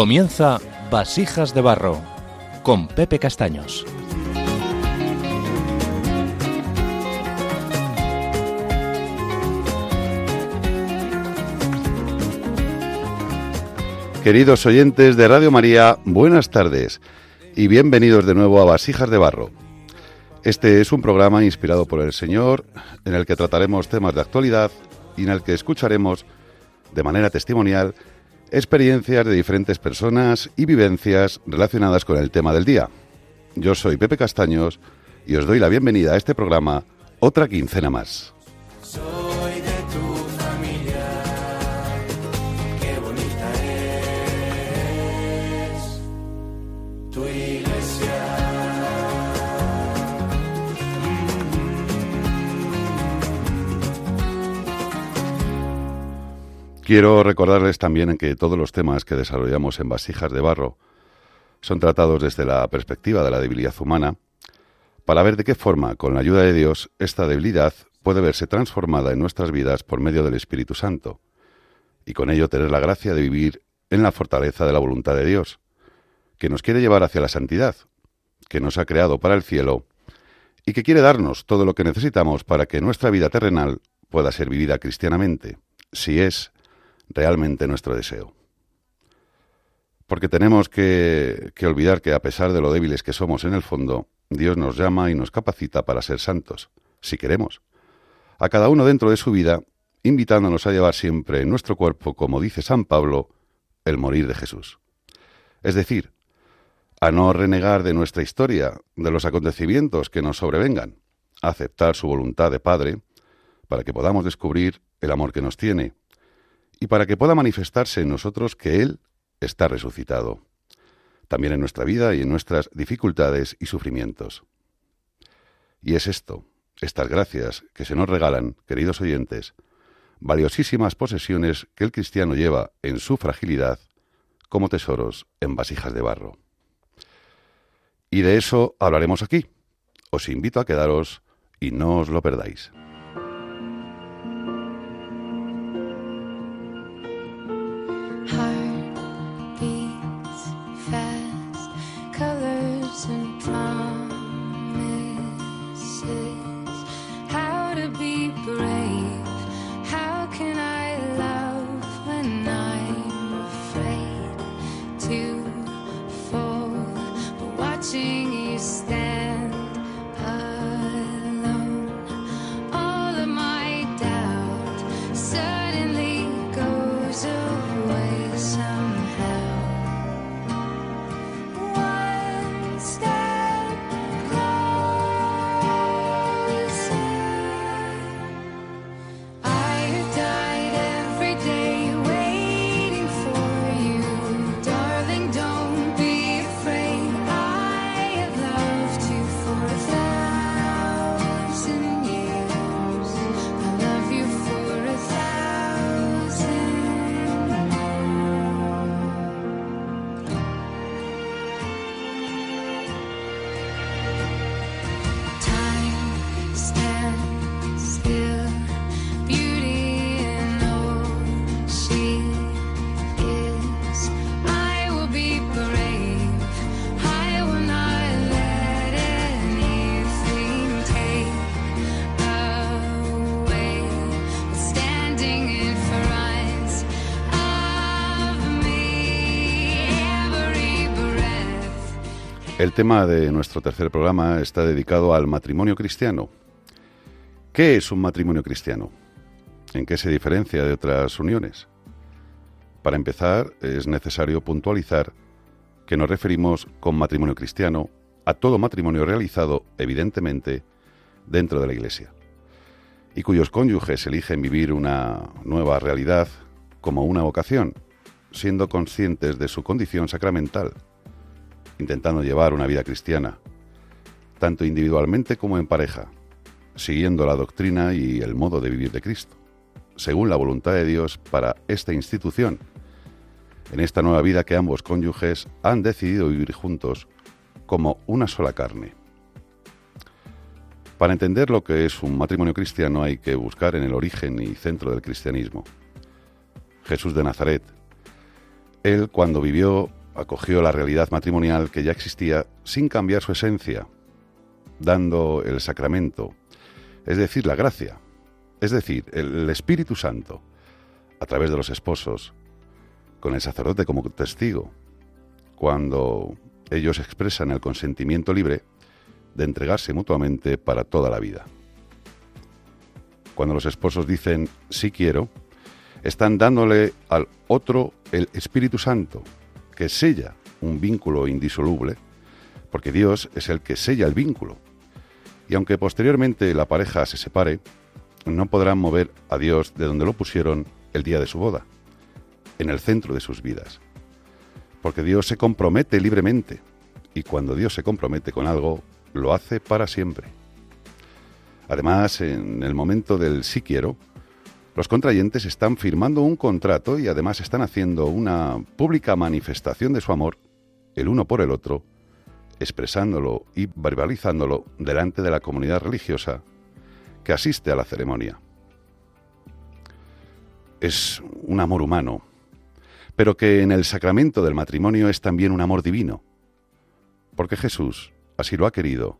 Comienza Vasijas de Barro con Pepe Castaños. Queridos oyentes de Radio María, buenas tardes y bienvenidos de nuevo a Vasijas de Barro. Este es un programa inspirado por el Señor en el que trataremos temas de actualidad y en el que escucharemos de manera testimonial experiencias de diferentes personas y vivencias relacionadas con el tema del día. Yo soy Pepe Castaños y os doy la bienvenida a este programa otra quincena más. Quiero recordarles también que todos los temas que desarrollamos en Vasijas de Barro son tratados desde la perspectiva de la debilidad humana, para ver de qué forma, con la ayuda de Dios, esta debilidad puede verse transformada en nuestras vidas por medio del Espíritu Santo, y con ello tener la gracia de vivir en la fortaleza de la voluntad de Dios, que nos quiere llevar hacia la santidad, que nos ha creado para el cielo, y que quiere darnos todo lo que necesitamos para que nuestra vida terrenal pueda ser vivida cristianamente, si es realmente nuestro deseo. Porque tenemos que, que, olvidar que a pesar de lo débiles que somos en el fondo, Dios nos llama y nos capacita para ser santos, si queremos. A cada uno dentro de su vida, invitándonos a llevar siempre en nuestro cuerpo, como dice San Pablo, el morir de Jesús. Es decir, a no renegar de nuestra historia, de los acontecimientos que nos sobrevengan, a aceptar su voluntad de Padre, para que podamos descubrir el amor que nos tiene y para que pueda manifestarse en nosotros que Él está resucitado, también en nuestra vida y en nuestras dificultades y sufrimientos. Y es esto, estas gracias que se nos regalan, queridos oyentes, valiosísimas posesiones que el cristiano lleva en su fragilidad como tesoros en vasijas de barro. Y de eso hablaremos aquí. Os invito a quedaros y no os lo perdáis. Tema de nuestro tercer programa está dedicado al matrimonio cristiano. ¿Qué es un matrimonio cristiano? ¿En qué se diferencia de otras uniones? Para empezar, es necesario puntualizar que nos referimos con matrimonio cristiano a todo matrimonio realizado, evidentemente, dentro de la Iglesia, y cuyos cónyuges eligen vivir una nueva realidad como una vocación, siendo conscientes de su condición sacramental intentando llevar una vida cristiana, tanto individualmente como en pareja, siguiendo la doctrina y el modo de vivir de Cristo, según la voluntad de Dios para esta institución, en esta nueva vida que ambos cónyuges han decidido vivir juntos como una sola carne. Para entender lo que es un matrimonio cristiano hay que buscar en el origen y centro del cristianismo. Jesús de Nazaret, Él, cuando vivió, acogió la realidad matrimonial que ya existía sin cambiar su esencia, dando el sacramento, es decir, la gracia, es decir, el Espíritu Santo, a través de los esposos, con el sacerdote como testigo, cuando ellos expresan el consentimiento libre de entregarse mutuamente para toda la vida. Cuando los esposos dicen sí quiero, están dándole al otro el Espíritu Santo, que sella un vínculo indisoluble, porque Dios es el que sella el vínculo. Y aunque posteriormente la pareja se separe, no podrán mover a Dios de donde lo pusieron el día de su boda, en el centro de sus vidas. Porque Dios se compromete libremente, y cuando Dios se compromete con algo, lo hace para siempre. Además, en el momento del sí quiero, los contrayentes están firmando un contrato y además están haciendo una pública manifestación de su amor, el uno por el otro, expresándolo y verbalizándolo delante de la comunidad religiosa que asiste a la ceremonia. Es un amor humano, pero que en el sacramento del matrimonio es también un amor divino, porque Jesús así lo ha querido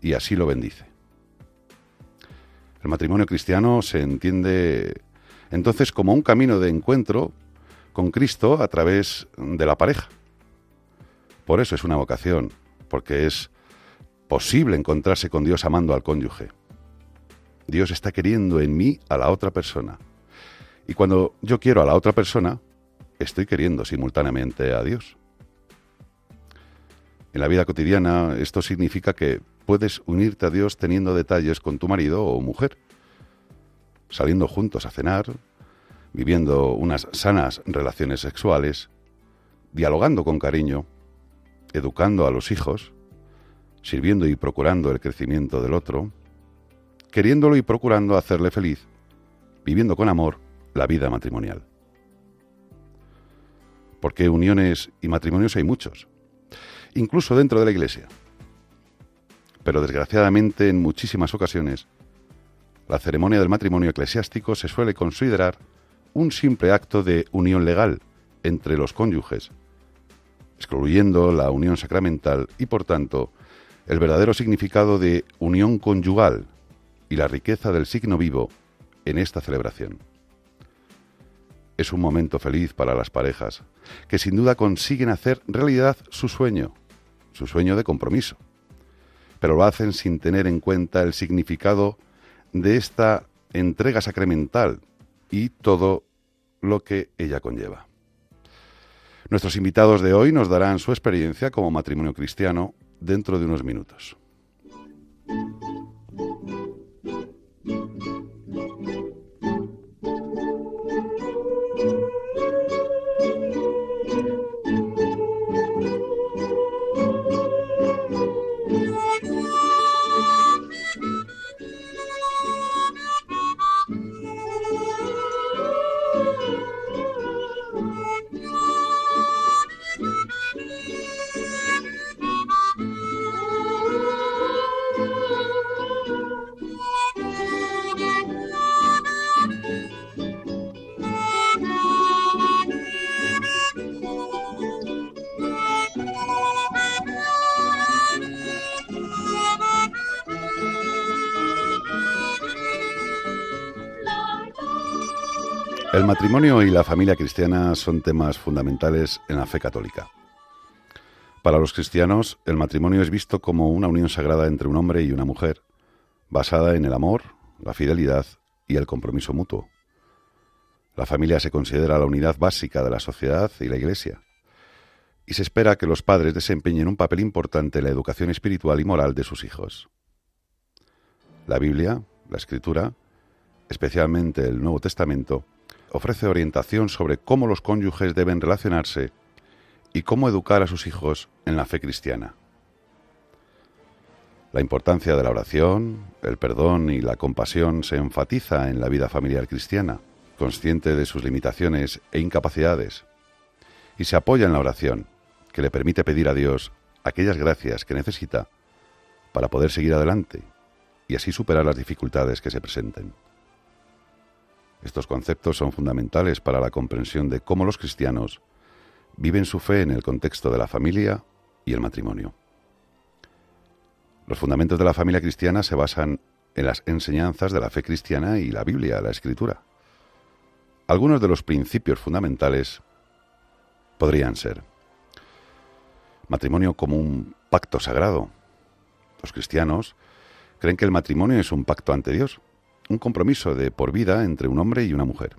y así lo bendice. El matrimonio cristiano se entiende entonces como un camino de encuentro con Cristo a través de la pareja. Por eso es una vocación, porque es posible encontrarse con Dios amando al cónyuge. Dios está queriendo en mí a la otra persona. Y cuando yo quiero a la otra persona, estoy queriendo simultáneamente a Dios. En la vida cotidiana esto significa que puedes unirte a Dios teniendo detalles con tu marido o mujer, saliendo juntos a cenar, viviendo unas sanas relaciones sexuales, dialogando con cariño, educando a los hijos, sirviendo y procurando el crecimiento del otro, queriéndolo y procurando hacerle feliz, viviendo con amor la vida matrimonial. Porque uniones y matrimonios hay muchos, incluso dentro de la Iglesia. Pero desgraciadamente en muchísimas ocasiones la ceremonia del matrimonio eclesiástico se suele considerar un simple acto de unión legal entre los cónyuges, excluyendo la unión sacramental y por tanto el verdadero significado de unión conyugal y la riqueza del signo vivo en esta celebración. Es un momento feliz para las parejas, que sin duda consiguen hacer realidad su sueño, su sueño de compromiso, pero lo hacen sin tener en cuenta el significado de esta entrega sacramental y todo lo que ella conlleva. Nuestros invitados de hoy nos darán su experiencia como matrimonio cristiano dentro de unos minutos. El matrimonio y la familia cristiana son temas fundamentales en la fe católica. Para los cristianos, el matrimonio es visto como una unión sagrada entre un hombre y una mujer, basada en el amor, la fidelidad y el compromiso mutuo. La familia se considera la unidad básica de la sociedad y la Iglesia, y se espera que los padres desempeñen un papel importante en la educación espiritual y moral de sus hijos. La Biblia, la Escritura, especialmente el Nuevo Testamento, ofrece orientación sobre cómo los cónyuges deben relacionarse y cómo educar a sus hijos en la fe cristiana. La importancia de la oración, el perdón y la compasión se enfatiza en la vida familiar cristiana, consciente de sus limitaciones e incapacidades, y se apoya en la oración, que le permite pedir a Dios aquellas gracias que necesita para poder seguir adelante y así superar las dificultades que se presenten. Estos conceptos son fundamentales para la comprensión de cómo los cristianos viven su fe en el contexto de la familia y el matrimonio. Los fundamentos de la familia cristiana se basan en las enseñanzas de la fe cristiana y la Biblia, la Escritura. Algunos de los principios fundamentales podrían ser matrimonio como un pacto sagrado. Los cristianos creen que el matrimonio es un pacto ante Dios, un compromiso de por vida entre un hombre y una mujer.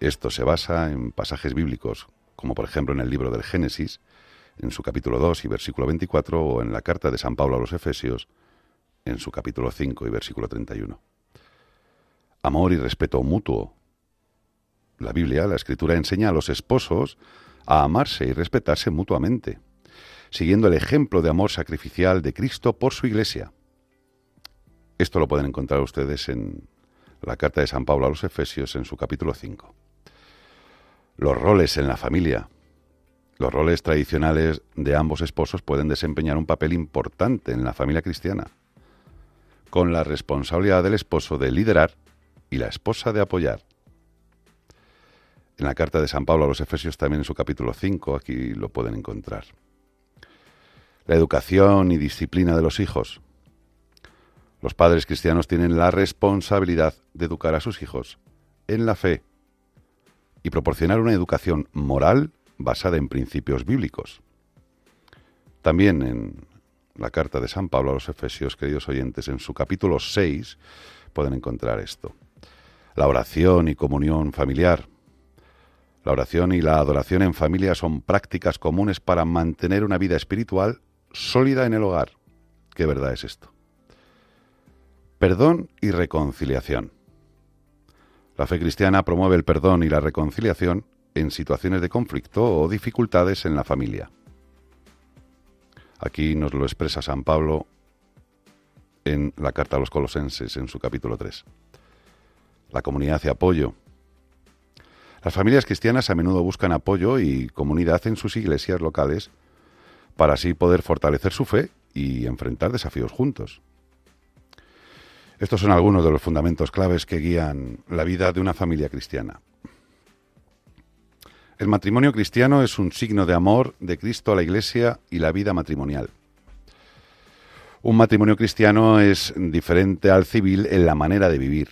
Esto se basa en pasajes bíblicos, como por ejemplo en el libro del Génesis, en su capítulo 2 y versículo 24, o en la carta de San Pablo a los Efesios, en su capítulo 5 y versículo 31. Amor y respeto mutuo. La Biblia, la Escritura, enseña a los esposos a amarse y respetarse mutuamente, siguiendo el ejemplo de amor sacrificial de Cristo por su Iglesia. Esto lo pueden encontrar ustedes en la carta de San Pablo a los Efesios en su capítulo 5. Los roles en la familia. Los roles tradicionales de ambos esposos pueden desempeñar un papel importante en la familia cristiana, con la responsabilidad del esposo de liderar y la esposa de apoyar. En la carta de San Pablo a los Efesios también en su capítulo 5, aquí lo pueden encontrar. La educación y disciplina de los hijos. Los padres cristianos tienen la responsabilidad de educar a sus hijos en la fe y proporcionar una educación moral basada en principios bíblicos. También en la carta de San Pablo a los Efesios, queridos oyentes, en su capítulo 6 pueden encontrar esto. La oración y comunión familiar. La oración y la adoración en familia son prácticas comunes para mantener una vida espiritual sólida en el hogar. ¿Qué verdad es esto? Perdón y reconciliación. La fe cristiana promueve el perdón y la reconciliación en situaciones de conflicto o dificultades en la familia. Aquí nos lo expresa San Pablo en la carta a los colosenses, en su capítulo 3. La comunidad hace apoyo. Las familias cristianas a menudo buscan apoyo y comunidad en sus iglesias locales para así poder fortalecer su fe y enfrentar desafíos juntos. Estos son algunos de los fundamentos claves que guían la vida de una familia cristiana. El matrimonio cristiano es un signo de amor de Cristo a la Iglesia y la vida matrimonial. Un matrimonio cristiano es diferente al civil en la manera de vivir.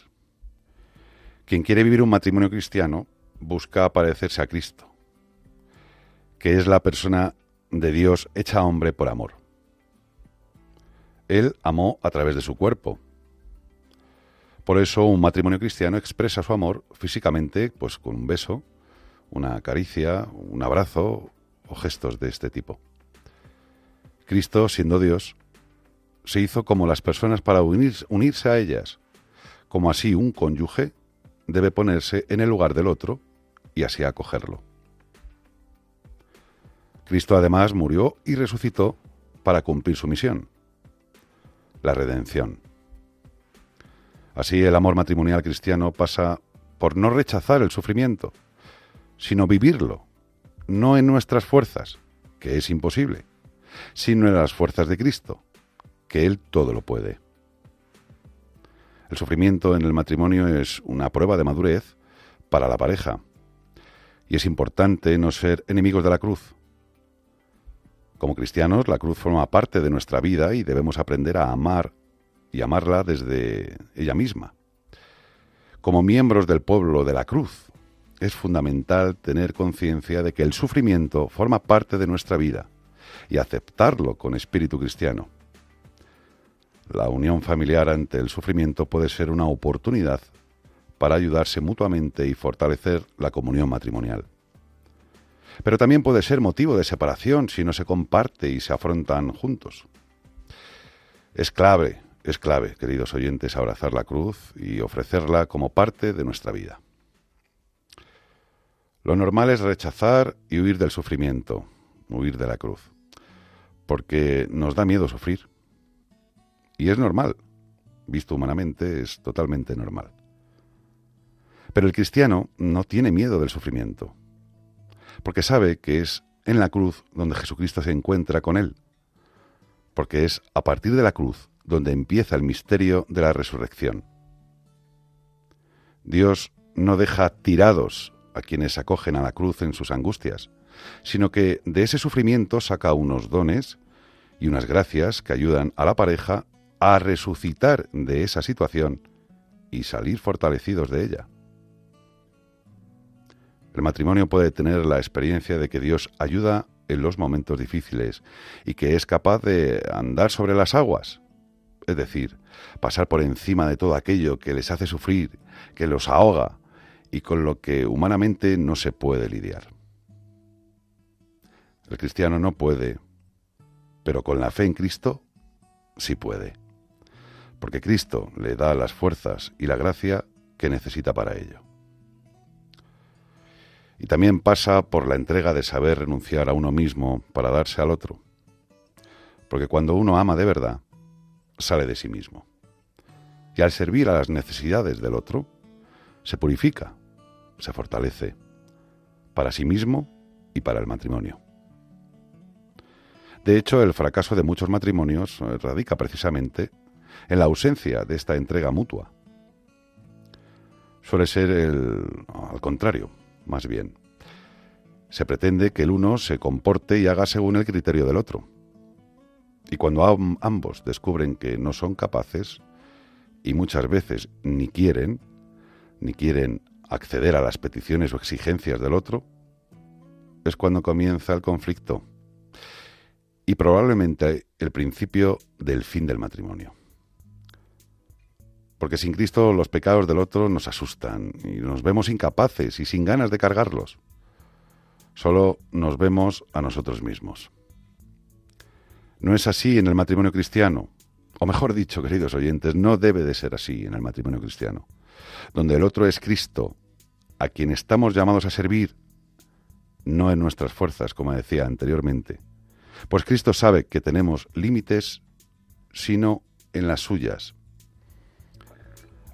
Quien quiere vivir un matrimonio cristiano busca parecerse a Cristo, que es la persona de Dios hecha hombre por amor. Él amó a través de su cuerpo, por eso un matrimonio cristiano expresa su amor físicamente, pues con un beso, una caricia, un abrazo o gestos de este tipo. Cristo, siendo Dios, se hizo como las personas para unirse a ellas, como así un cónyuge debe ponerse en el lugar del otro y así acogerlo. Cristo además murió y resucitó para cumplir su misión, la redención. Así el amor matrimonial cristiano pasa por no rechazar el sufrimiento, sino vivirlo, no en nuestras fuerzas, que es imposible, sino en las fuerzas de Cristo, que Él todo lo puede. El sufrimiento en el matrimonio es una prueba de madurez para la pareja, y es importante no ser enemigos de la cruz. Como cristianos, la cruz forma parte de nuestra vida y debemos aprender a amar y amarla desde ella misma. Como miembros del pueblo de la cruz, es fundamental tener conciencia de que el sufrimiento forma parte de nuestra vida y aceptarlo con espíritu cristiano. La unión familiar ante el sufrimiento puede ser una oportunidad para ayudarse mutuamente y fortalecer la comunión matrimonial. Pero también puede ser motivo de separación si no se comparte y se afrontan juntos. Es clave es clave, queridos oyentes, abrazar la cruz y ofrecerla como parte de nuestra vida. Lo normal es rechazar y huir del sufrimiento, huir de la cruz, porque nos da miedo sufrir. Y es normal, visto humanamente, es totalmente normal. Pero el cristiano no tiene miedo del sufrimiento, porque sabe que es en la cruz donde Jesucristo se encuentra con él, porque es a partir de la cruz donde empieza el misterio de la resurrección. Dios no deja tirados a quienes acogen a la cruz en sus angustias, sino que de ese sufrimiento saca unos dones y unas gracias que ayudan a la pareja a resucitar de esa situación y salir fortalecidos de ella. El matrimonio puede tener la experiencia de que Dios ayuda en los momentos difíciles y que es capaz de andar sobre las aguas, es decir, pasar por encima de todo aquello que les hace sufrir, que los ahoga y con lo que humanamente no se puede lidiar. El cristiano no puede, pero con la fe en Cristo sí puede, porque Cristo le da las fuerzas y la gracia que necesita para ello. Y también pasa por la entrega de saber renunciar a uno mismo para darse al otro, porque cuando uno ama de verdad, sale de sí mismo. Y al servir a las necesidades del otro, se purifica, se fortalece, para sí mismo y para el matrimonio. De hecho, el fracaso de muchos matrimonios radica precisamente en la ausencia de esta entrega mutua. Suele ser el, al contrario, más bien. Se pretende que el uno se comporte y haga según el criterio del otro. Y cuando ambos descubren que no son capaces, y muchas veces ni quieren, ni quieren acceder a las peticiones o exigencias del otro, es cuando comienza el conflicto y probablemente el principio del fin del matrimonio. Porque sin Cristo los pecados del otro nos asustan y nos vemos incapaces y sin ganas de cargarlos. Solo nos vemos a nosotros mismos. No es así en el matrimonio cristiano. O mejor dicho, queridos oyentes, no debe de ser así en el matrimonio cristiano, donde el otro es Cristo, a quien estamos llamados a servir, no en nuestras fuerzas, como decía anteriormente. Pues Cristo sabe que tenemos límites, sino en las suyas.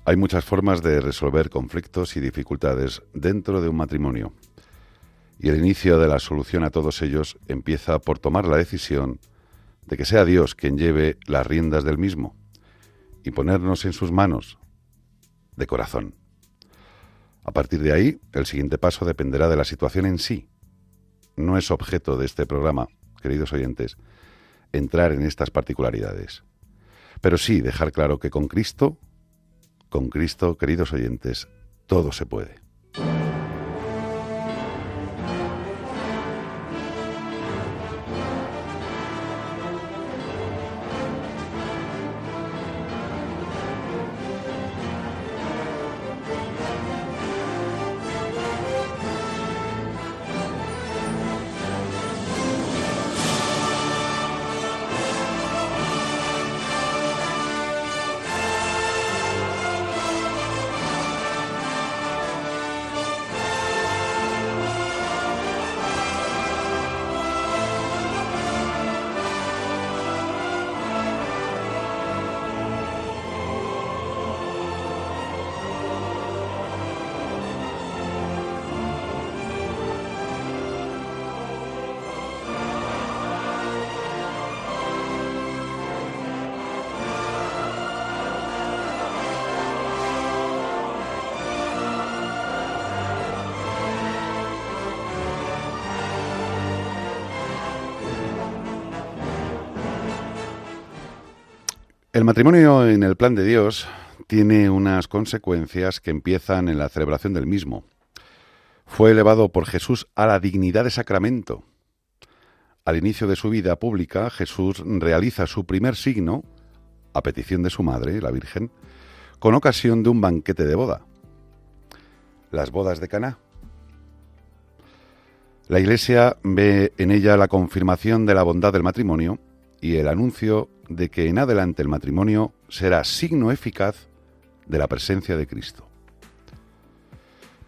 Hay muchas formas de resolver conflictos y dificultades dentro de un matrimonio. Y el inicio de la solución a todos ellos empieza por tomar la decisión de que sea Dios quien lleve las riendas del mismo y ponernos en sus manos de corazón. A partir de ahí, el siguiente paso dependerá de la situación en sí. No es objeto de este programa, queridos oyentes, entrar en estas particularidades. Pero sí dejar claro que con Cristo, con Cristo, queridos oyentes, todo se puede. El matrimonio en el plan de Dios tiene unas consecuencias que empiezan en la celebración del mismo. Fue elevado por Jesús a la dignidad de sacramento. Al inicio de su vida pública, Jesús realiza su primer signo, a petición de su madre, la Virgen, con ocasión de un banquete de boda. Las bodas de Caná. La Iglesia ve en ella la confirmación de la bondad del matrimonio y el anuncio de que en adelante el matrimonio será signo eficaz de la presencia de Cristo.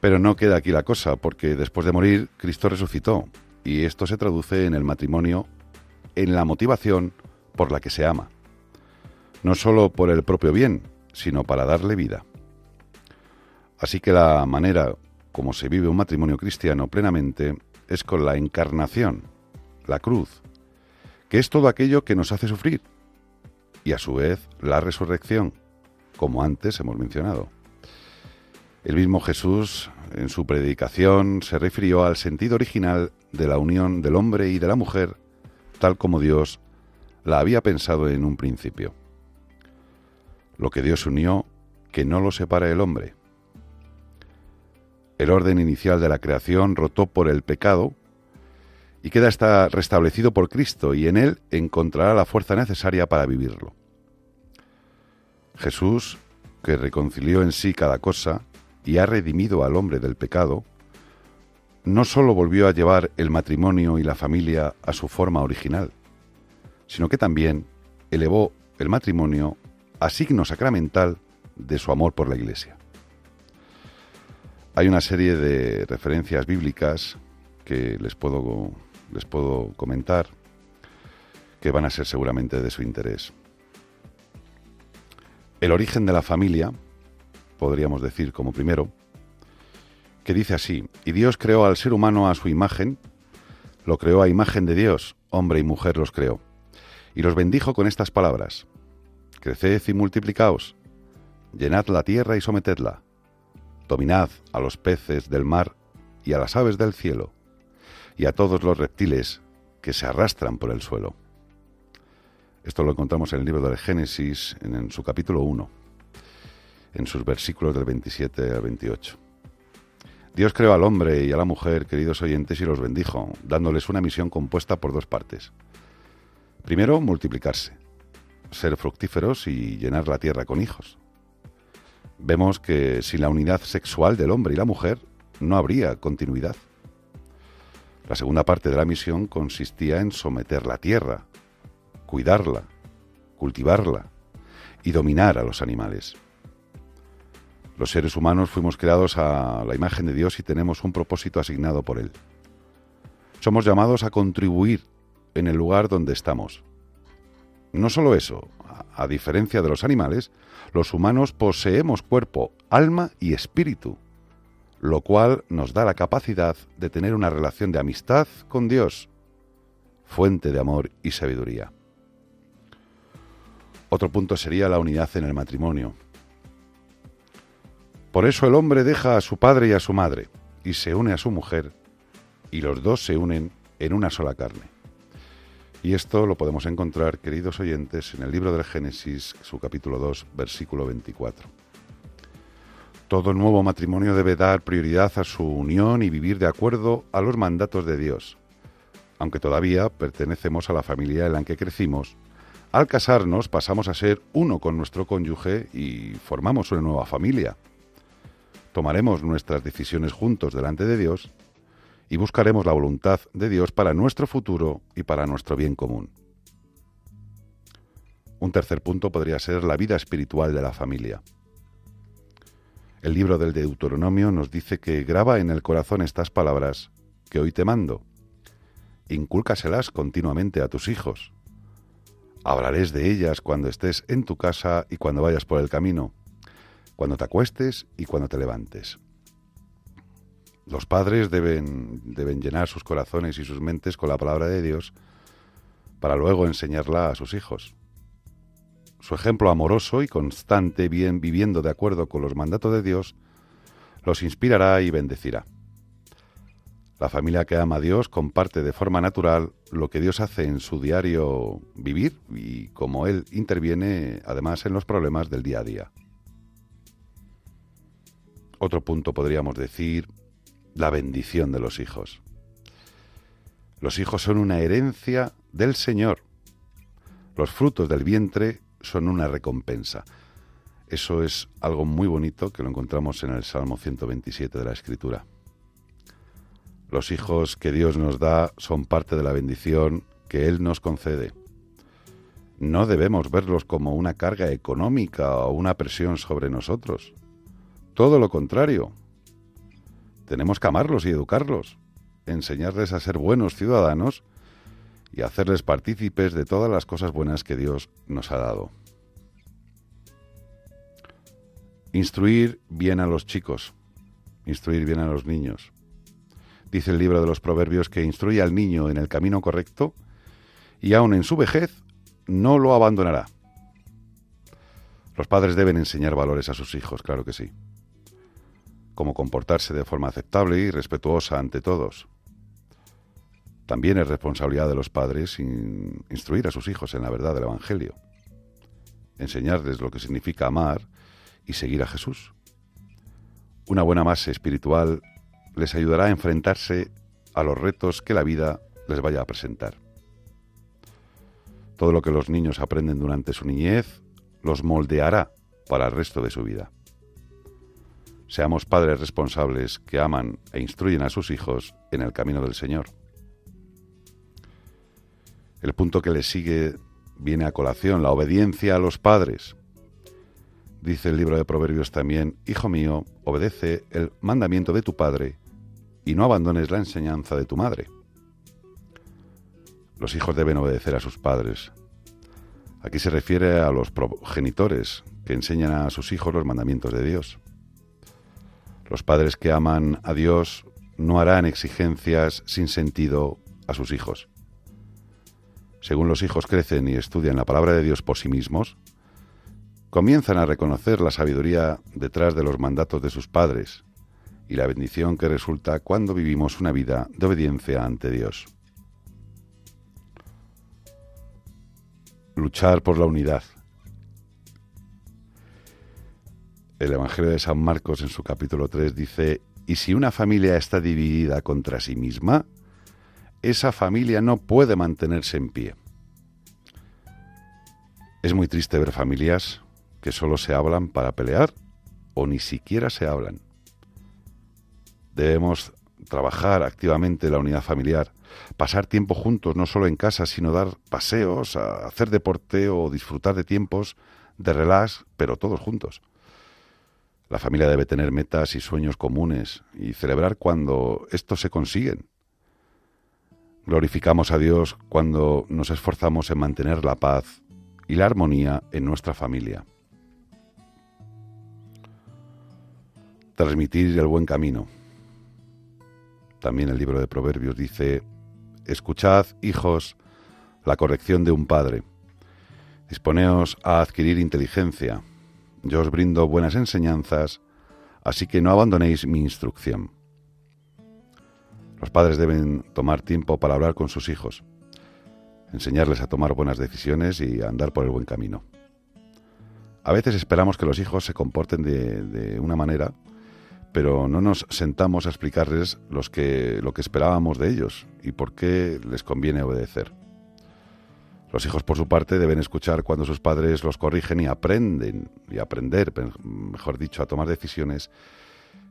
Pero no queda aquí la cosa, porque después de morir, Cristo resucitó, y esto se traduce en el matrimonio en la motivación por la que se ama, no sólo por el propio bien, sino para darle vida. Así que la manera como se vive un matrimonio cristiano plenamente es con la encarnación, la cruz, que es todo aquello que nos hace sufrir, y a su vez la resurrección, como antes hemos mencionado. El mismo Jesús, en su predicación, se refirió al sentido original de la unión del hombre y de la mujer, tal como Dios la había pensado en un principio. Lo que Dios unió, que no lo separa el hombre. El orden inicial de la creación rotó por el pecado y queda está restablecido por Cristo y en él encontrará la fuerza necesaria para vivirlo. Jesús, que reconcilió en sí cada cosa y ha redimido al hombre del pecado, no sólo volvió a llevar el matrimonio y la familia a su forma original, sino que también elevó el matrimonio a signo sacramental de su amor por la Iglesia. Hay una serie de referencias bíblicas que les puedo, les puedo comentar que van a ser seguramente de su interés. El origen de la familia, podríamos decir como primero, que dice así, y Dios creó al ser humano a su imagen, lo creó a imagen de Dios, hombre y mujer los creó, y los bendijo con estas palabras, creced y multiplicaos, llenad la tierra y sometedla, dominad a los peces del mar y a las aves del cielo, y a todos los reptiles que se arrastran por el suelo. Esto lo encontramos en el libro del Génesis, en, su capítulo 1, en sus versículos del 27 al 28. Dios creó al hombre y a la mujer, queridos oyentes, y los bendijo, dándoles una misión compuesta por dos partes. Primero, multiplicarse, ser fructíferos y llenar la tierra con hijos. Vemos que sin la unidad sexual del hombre y la mujer no habría continuidad. La segunda parte de la misión consistía en someter la tierra, cuidarla, cultivarla y dominar a los animales. Los seres humanos fuimos creados a la imagen de Dios y tenemos un propósito asignado por Él. Somos llamados a contribuir en el lugar donde estamos. No solo eso, a, diferencia de los animales, los humanos poseemos cuerpo, alma y espíritu, lo cual nos da la capacidad de tener una relación de amistad con Dios, fuente de amor y sabiduría. Otro punto sería la unidad en el matrimonio. Por eso el hombre deja a su padre y a su madre y se une a su mujer y los dos se unen en una sola carne. Y esto lo podemos encontrar, queridos oyentes, en el libro del Génesis, su capítulo 2, versículo 24. Todo nuevo matrimonio debe dar prioridad a su unión y vivir de acuerdo a los mandatos de Dios. Aunque todavía pertenecemos a la familia en la que crecimos, al casarnos pasamos a ser uno con nuestro cónyuge y formamos una nueva familia. Tomaremos nuestras decisiones juntos delante de Dios y buscaremos la voluntad de Dios para nuestro futuro y para nuestro bien común. Un tercer punto podría ser la vida espiritual de la familia. El libro del Deuteronomio nos dice que graba en el corazón estas palabras que hoy te mando. Incúlcaselas continuamente a tus hijos Hablarés de ellas cuando estés en tu casa y cuando vayas por el camino, cuando te acuestes y cuando te levantes. Los padres deben, deben llenar sus corazones y sus mentes con la palabra de Dios para luego enseñarla a sus hijos. Su ejemplo amoroso y constante, bien viviendo de acuerdo con los mandatos de Dios, los inspirará y bendecirá. La familia que ama a Dios comparte de forma natural lo que Dios hace en su diario vivir y cómo Él interviene además en los problemas del día a día. Otro punto podríamos decir, la bendición de los hijos. Los hijos son una herencia del Señor. Los frutos del vientre son una recompensa. Eso es algo muy bonito que lo encontramos en el Salmo 127 de la Escritura. Los hijos que Dios nos da son parte de la bendición que Él nos concede. No debemos verlos como una carga económica o una presión sobre nosotros. Todo lo contrario. Tenemos que amarlos y educarlos, enseñarles a ser buenos ciudadanos y hacerles partícipes de todas las cosas buenas que Dios nos ha dado. Instruir bien a los chicos, instruir bien a los niños. Dice el libro de los Proverbios que instruye al niño en el camino correcto y aun en su vejez no lo abandonará. Los padres deben enseñar valores a sus hijos, claro que sí. cómo comportarse de forma aceptable y respetuosa ante todos. También es responsabilidad de los padres instruir a sus hijos en la verdad del Evangelio, enseñarles lo que significa amar y seguir a Jesús. Una buena base espiritual les ayudará a enfrentarse a los retos que la vida les vaya a presentar. Todo lo que los niños aprenden durante su niñez los moldeará para el resto de su vida. Seamos padres responsables que aman e instruyen a sus hijos en el camino del Señor. El punto que le sigue viene a colación, la obediencia a los padres. Dice el libro de Proverbios también, Hijo mío, obedece el mandamiento de tu padre y no abandones la enseñanza de tu madre. Los hijos deben obedecer a sus padres. Aquí se refiere a los progenitores que enseñan a sus hijos los mandamientos de Dios. Los padres que aman a Dios no harán exigencias sin sentido a sus hijos. Según los hijos crecen y estudian la palabra de Dios por sí mismos, comienzan a reconocer la sabiduría detrás de los mandatos de sus padres y la bendición que resulta cuando vivimos una vida de obediencia ante Dios. luchar por la unidad. El Evangelio de San Marcos en su capítulo 3 dice, y si una familia está dividida contra sí misma, esa familia no puede mantenerse en pie. Es muy triste ver familias que solo se hablan para pelear o ni siquiera se hablan. Debemos trabajar activamente la unidad familiar, pasar tiempo juntos, no solo en casa, sino dar paseos, hacer deporte o disfrutar de tiempos de relax, pero todos juntos. La familia debe tener metas y sueños comunes y celebrar cuando estos se consiguen. Glorificamos a Dios cuando nos esforzamos en mantener la paz y la armonía en nuestra familia. Transmitir el buen camino. También el libro de Proverbios dice, Escuchad, hijos, la corrección de un padre. Disponeos a adquirir inteligencia. Yo os brindo buenas enseñanzas, así que no abandonéis mi instrucción. Los padres deben tomar tiempo para hablar con sus hijos, enseñarles a tomar buenas decisiones y a andar por el buen camino. A veces esperamos que los hijos se comporten de, una manera pero no nos sentamos a explicarles los que, lo que esperábamos de ellos y por qué les conviene obedecer. Los hijos, por su parte, deben escuchar cuando sus padres los corrigen y aprenden, y aprender, mejor dicho, a tomar decisiones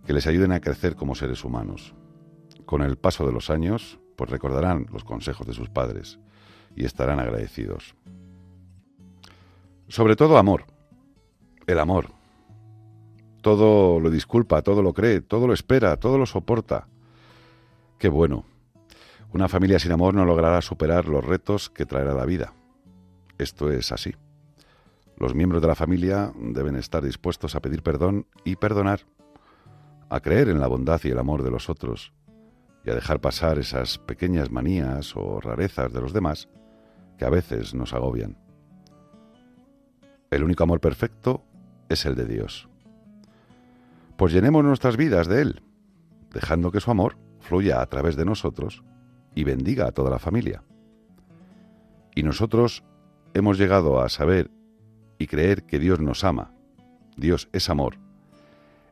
que les ayuden a crecer como seres humanos. Con el paso de los años, pues recordarán los consejos de sus padres y estarán agradecidos. Sobre todo amor. El amor, todo lo disculpa, todo lo cree, todo lo espera, todo lo soporta. Qué bueno. Una familia sin amor no logrará superar los retos que traerá la vida. Esto es así. Los miembros de la familia deben estar dispuestos a pedir perdón y perdonar, a creer en la bondad y el amor de los otros, y a dejar pasar esas pequeñas manías o rarezas de los demás que a veces nos agobian. El único amor perfecto es el de Dios. Pues llenemos nuestras vidas de Él, dejando que su amor fluya a través de nosotros y bendiga a toda la familia. Y nosotros hemos llegado a saber y creer que Dios nos ama. Dios es amor.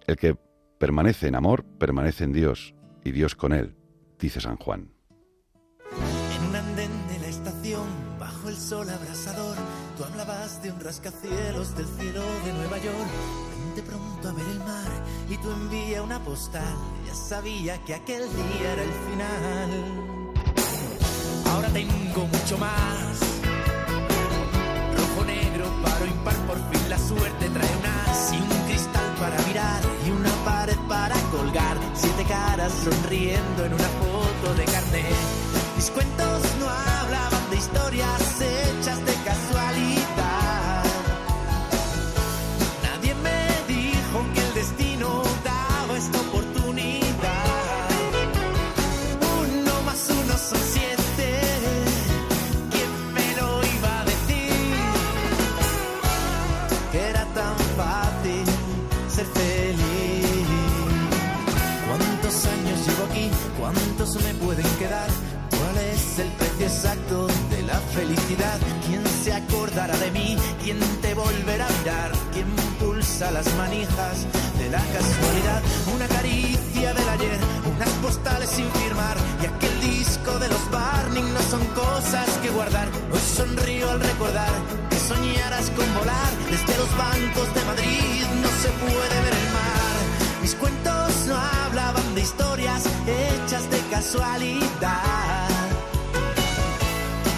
El que permanece en amor, permanece en Dios y Dios con él, dice San Juan. En un andén de la estación, bajo el sol abrasador, tú hablabas de un rascacielos del cielo de Nueva York. De pronto a ver el mar y tú envía una postal. Ya sabía que aquel día era el final. Ahora tengo mucho más. Rojo, negro, paro, impar, por fin la suerte trae unas y un cristal para mirar y una pared para colgar. Siete caras sonriendo en una foto de carne. Mis cuentos no hablaban de historias hechas de casualidad. Nadie me dijo que el destino daba esta oportunidad. Uno más uno son siete. ¿Quién me lo iba a decir? Que era tan fácil ser feliz. ¿Cuántos años llevo aquí? ¿Cuántos me el precio exacto de la felicidad. ¿Quién se acordará de mí? ¿Quién te volverá a mirar? ¿Quién pulsa las manijas de la casualidad? Una caricia del ayer, unas postales sin firmar y aquel disco de los Barney no son cosas que guardar. Hoy sonrío al recordar que soñaras con volar desde los bancos de Madrid. No se puede ver el mar. Mis cuentos no hablaban de de casualidad.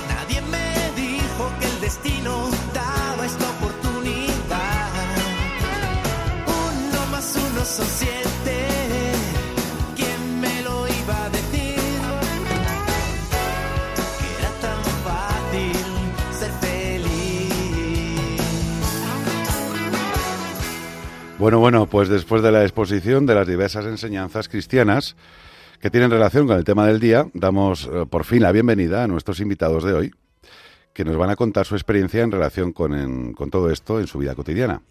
Nadie me dijo que el destino daba esta oportunidad. Uno más uno son siete. ¿Quién me lo iba a decir? Que era tan fácil ser feliz. Bueno, bueno, pues después de la exposición de las diversas enseñanzas cristianas que tienen relación con el tema del día, damos eh, por fin la bienvenida a nuestros invitados de hoy, que nos van a contar su experiencia en relación con, en- con todo esto en su vida cotidiana.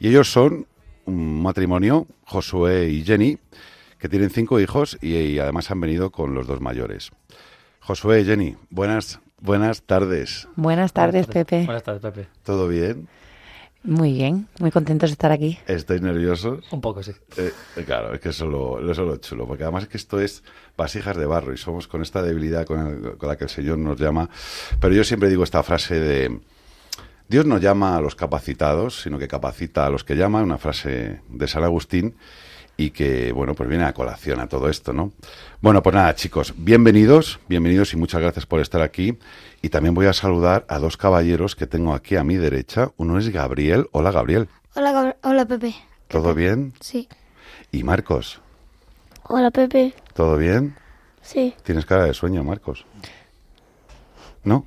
Y ellos son un matrimonio, Josué y Jenny, que tienen cinco hijos y, y además han venido con los dos mayores. Josué y Jenny, buenas, buenas tardes. Buenas tardes, Pepe. Buenas tardes, Pepe. ¿Todo bien? Muy bien, muy contentos de estar aquí. ¿Estáis nerviosos? Un poco, sí. Eh, claro, es que eso es, lo, eso es lo chulo, porque además es que esto es vasijas de barro y somos con esta debilidad con, el- con la que el Señor nos llama. Pero yo siempre digo esta frase de Dios no llama a los capacitados, sino que capacita a los que llama, una frase de San Agustín y que, bueno, pues viene a colación a todo esto, ¿no? Bueno, pues nada, chicos, bienvenidos, bienvenidos y muchas gracias por estar aquí. Y también voy a saludar a dos caballeros que tengo aquí a mi derecha. Uno es Gabriel. Hola, Gabriel. Hola, Gabr- hola Pepe. ¿Todo bien? Sí. Y Marcos. Hola Pepe. ¿Todo bien? Sí. Tienes cara de sueño, Marcos. ¿No?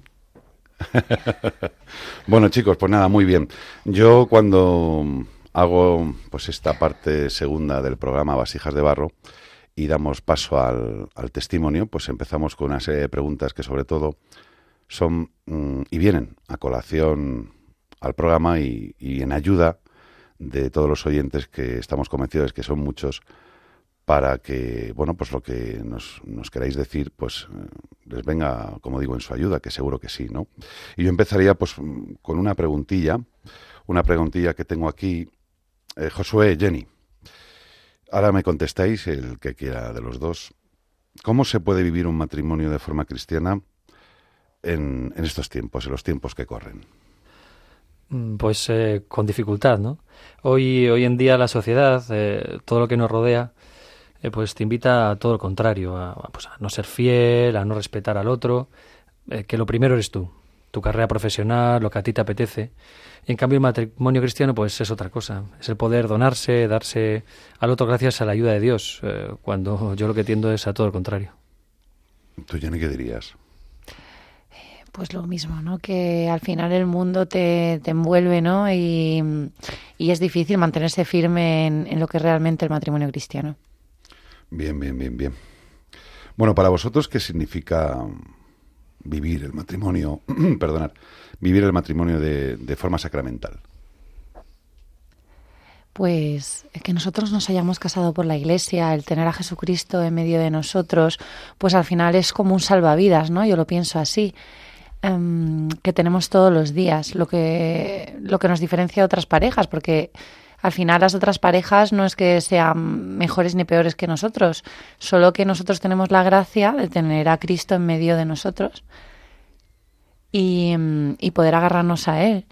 bueno, chicos, pues nada, muy bien. Yo cuando hago pues esta parte segunda del programa Vasijas de Barro y damos paso al, testimonio, pues empezamos con una serie de preguntas que sobre todo son mm, y vienen a colación al programa y, en ayuda de todos los oyentes que estamos convencidos que son muchos para que, bueno, pues lo que nos, nos queráis decir, pues eh, les venga, como digo, en su ayuda, que seguro que sí, ¿no? Y yo empezaría, pues, mm, con una preguntilla, una preguntilla que tengo aquí. Eh, Josué, Jenny, ahora me contestáis, el que quiera de los dos. ¿Cómo se puede vivir un matrimonio de forma cristiana en, estos tiempos, en los tiempos que corren? Mm, Pues eh, con dificultad, ¿no? Hoy, hoy en día la sociedad, eh, todo lo que nos rodea, pues te invita a todo lo contrario, a, pues, a no ser fiel, a no respetar al otro, que lo primero eres tú, tu carrera profesional, lo que a ti te apetece. Y en cambio el matrimonio cristiano pues es otra cosa, es el poder donarse, darse al otro gracias a la ayuda de Dios, eh, cuando yo lo que tiendo es a todo lo contrario. ¿Tú, Jenny, qué dirías? Pues lo mismo, ¿no? Que al final el mundo te, te envuelve, ¿no? Y, y es difícil mantenerse firme en, en lo que es realmente el matrimonio cristiano. Bien, bien, bien, bien. Bueno, para vosotros, ¿qué significa vivir el matrimonio, perdonad, vivir el matrimonio de, de forma sacramental? Pues que nosotros nos hayamos casado por la iglesia, el tener a Jesucristo en medio de nosotros, pues al final es como un salvavidas, ¿no? Yo lo pienso así, em, que tenemos todos los días, lo que, lo que nos diferencia de otras parejas, porque al final las otras parejas no es que sean mejores ni peores que nosotros, solo que nosotros tenemos la gracia de tener a Cristo en medio de nosotros y, poder agarrarnos a Él.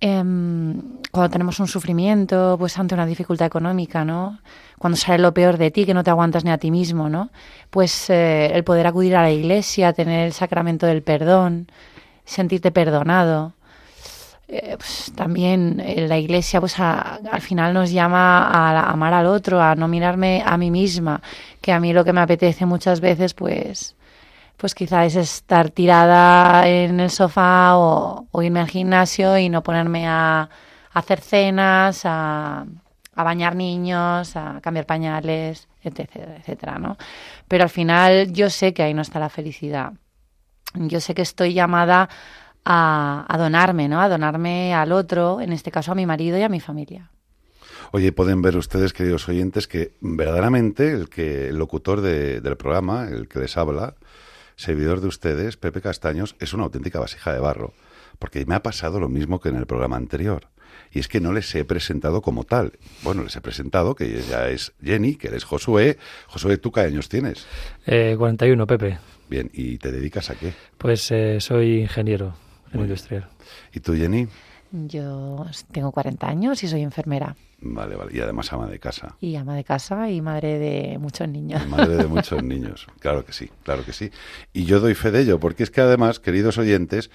Em, cuando tenemos un sufrimiento, pues ante una dificultad económica, ¿no? Cuando sale lo peor de ti, que no te aguantas ni a ti mismo, ¿no? Pues eh, el poder acudir a la iglesia, tener el sacramento del perdón, sentirte perdonado. Eh, pues, también eh, la iglesia pues a- al final nos llama a, amar al otro, a no mirarme a mí misma, que a mí lo que me apetece muchas veces pues pues quizá es estar tirada en el sofá o, irme al gimnasio y no ponerme a, hacer cenas, a, a bañar niños, a cambiar pañales, etcétera, etcétera, ¿no? Pero al final yo sé que ahí no está la felicidad. Yo sé que estoy llamada a, a donarme, ¿no? A donarme al otro, en este caso a mi marido y a mi familia. Oye, pueden ver ustedes, queridos oyentes, que verdaderamente el que el locutor de- del programa, el que les habla, servidor de ustedes, Pepe Castaños, es una auténtica vasija de barro, porque me ha pasado lo mismo que en el programa anterior. Y es que no les he presentado como tal. Bueno, les he presentado que ya es Jenny, que eres Josué. Josué, ¿tú qué años tienes? Eh, 41, Pepe. Bien, ¿y te dedicas a qué? Pues eh, soy ingeniero, industrial. ¿Y tú, Jenny? Yo tengo 40 años y soy enfermera. Vale, vale. Y además ama de casa. Y ama de casa y madre de muchos niños. Madre de muchos niños. Claro que sí, claro que sí. Y yo doy fe de ello, porque es que además, queridos oyentes,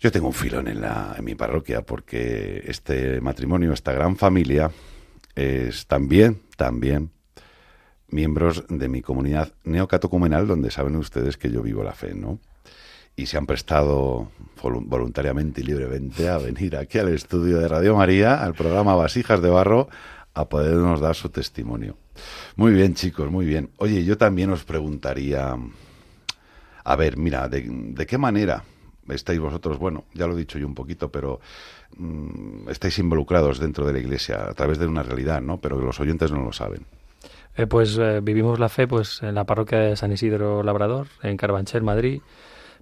yo tengo un filón en, la, en mi parroquia, porque este matrimonio, esta gran familia, es también, también miembros de mi comunidad neocatocumenal, donde saben ustedes que yo vivo la fe, ¿no? Y se han prestado voluntariamente y libremente a venir aquí al estudio de Radio María, al programa Vasijas de Barro, a podernos dar su testimonio. Muy bien, chicos, muy bien. Oye, yo también os preguntaría, a ver, mira, ¿de, de qué manera estáis vosotros, bueno, ya lo he dicho yo un poquito, pero mmm, estáis involucrados dentro de la Iglesia a través de una realidad, ¿no? Pero los oyentes no lo saben. Eh, pues eh, vivimos la fe pues en la parroquia de San Isidro Labrador, en Carabanchel, Madrid.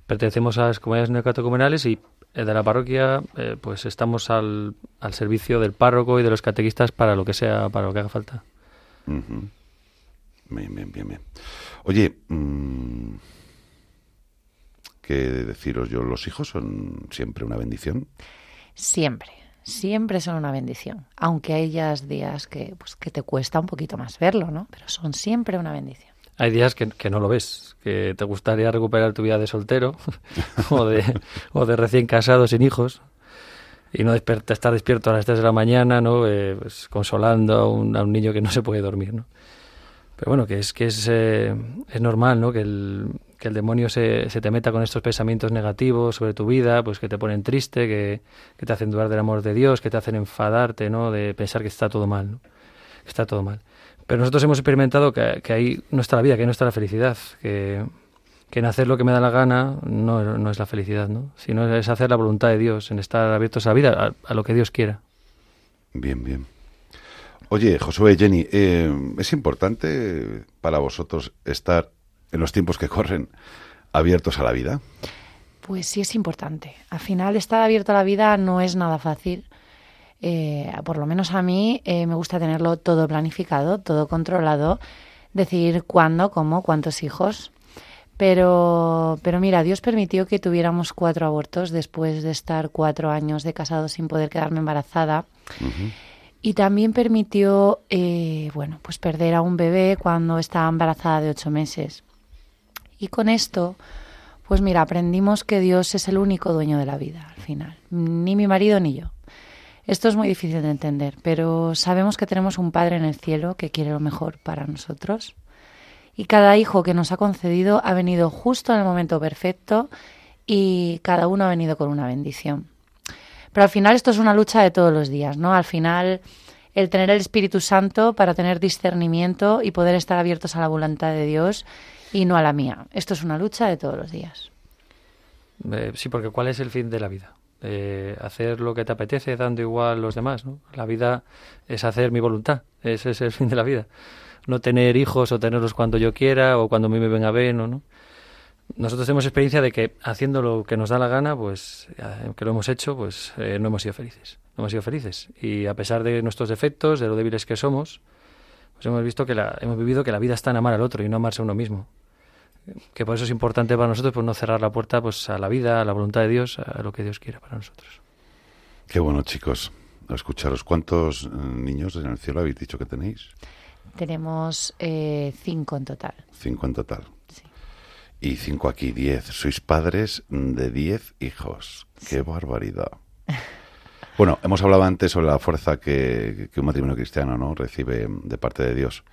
Pertenecemos a las comunidades neocatocumenales y eh, de la parroquia eh, pues estamos al, al, servicio del párroco y de los catequistas para lo que sea, para lo que haga falta. Uh -huh. Bien, bien, bien, bien. Oye, mmm, ¿qué deciros yo? ¿Los hijos son siempre una bendición? Siempre, siempre son una bendición. Aunque hayas días que, pues, que te cuesta un poquito más verlo, ¿no? Pero son siempre una bendición. Hay días que, que, no lo ves, que te gustaría recuperar tu vida de soltero o, de, o de recién casado sin hijos y no despertar, estar despierto a las 3 de la mañana, ¿no? Eh, pues, consolando a un, a un, niño que no se puede dormir, ¿no? Pero bueno, que es que es, eh, es normal, ¿no? Que el, que el demonio se, se, te meta con estos pensamientos negativos sobre tu vida, pues que te ponen triste, que, que, te hacen dudar del amor de Dios, que te hacen enfadarte, ¿no? De pensar que está todo mal, ¿no? Está todo mal. Pero nosotros hemos experimentado que, que, ahí no está la vida, que ahí no está la felicidad, que, que en hacer lo que me da la gana no, no, es la felicidad, ¿no? sino es hacer la voluntad de Dios, en estar abiertos a la vida, a, a lo que Dios quiera. Bien, bien. Oye, Josué, Jenny, eh, ¿es importante para vosotros estar en los tiempos que corren abiertos a la vida? Pues sí es importante. Al final estar abierto a la vida no es nada fácil. Eh, por lo menos a mí eh, me gusta tenerlo todo planificado, todo controlado, decidir cuándo, cómo, cuántos hijos. Pero, pero mira, Dios permitió que tuviéramos cuatro abortos después de estar cuatro años de casado sin poder quedarme embarazada. Uh -huh. Y también permitió, eh, bueno, pues perder a un bebé cuando estaba embarazada de ocho meses. Y con esto, pues mira, aprendimos que Dios es el único dueño de la vida al final, ni mi marido ni yo. Esto es muy difícil de entender, pero sabemos que tenemos un Padre en el cielo que quiere lo mejor para nosotros. Y cada hijo que nos ha concedido ha venido justo en el momento perfecto y cada uno ha venido con una bendición. Pero al final esto es una lucha de todos los días, ¿no? Al final el tener el Espíritu Santo para tener discernimiento y poder estar abiertos a la voluntad de Dios y no a la mía. Esto es una lucha de todos los días. Eh, sí, porque ¿cuál es el fin de la vida? Eh, hacer lo que te apetece dando igual a los demás. La vida es hacer mi voluntad, ese es el fin de la vida. No tener hijos o tenerlos cuando yo quiera o cuando a mí me venga bien no. Nosotros tenemos experiencia de que haciendo lo que nos da la gana, pues que lo hemos hecho, pues eh, no hemos sido felices. No hemos sido felices. Y a pesar de nuestros defectos, de lo débiles que somos, pues hemos visto que la, hemos vivido que la vida está en amar al otro y no amarse a uno mismo. Que por eso es importante para nosotros pues no cerrar la puerta pues a la vida, a la voluntad de Dios, a lo que Dios quiera para nosotros. Qué bueno, chicos. A escucharos, ¿cuántos niños en el cielo habéis dicho que tenéis? Tenemos eh, cinco en total. Cinco en total. Sí. Y cinco aquí, diez. Sois padres de diez hijos. ¡Qué barbaridad! Bueno, hemos hablado antes sobre la fuerza que, que, un matrimonio cristiano no recibe de parte de Dios,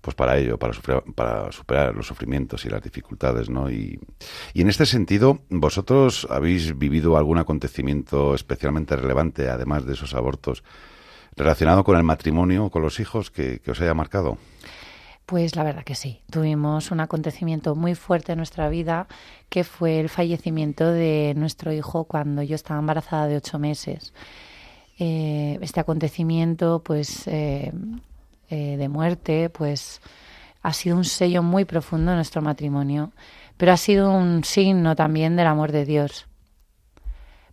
pues para ello, para, superar los sufrimientos y las dificultades, ¿no? Y, y, en este sentido, vosotros habéis vivido algún acontecimiento especialmente relevante, además de esos abortos, relacionado con el matrimonio o con los hijos que, que os haya marcado. Pues la verdad que sí. Tuvimos un acontecimiento muy fuerte en nuestra vida que fue el fallecimiento de nuestro hijo cuando yo estaba embarazada de ocho meses. Eh, este acontecimiento, pues, eh, eh, de muerte, pues, ha sido un sello muy profundo en nuestro matrimonio. pero ha sido un signo también del amor de Dios.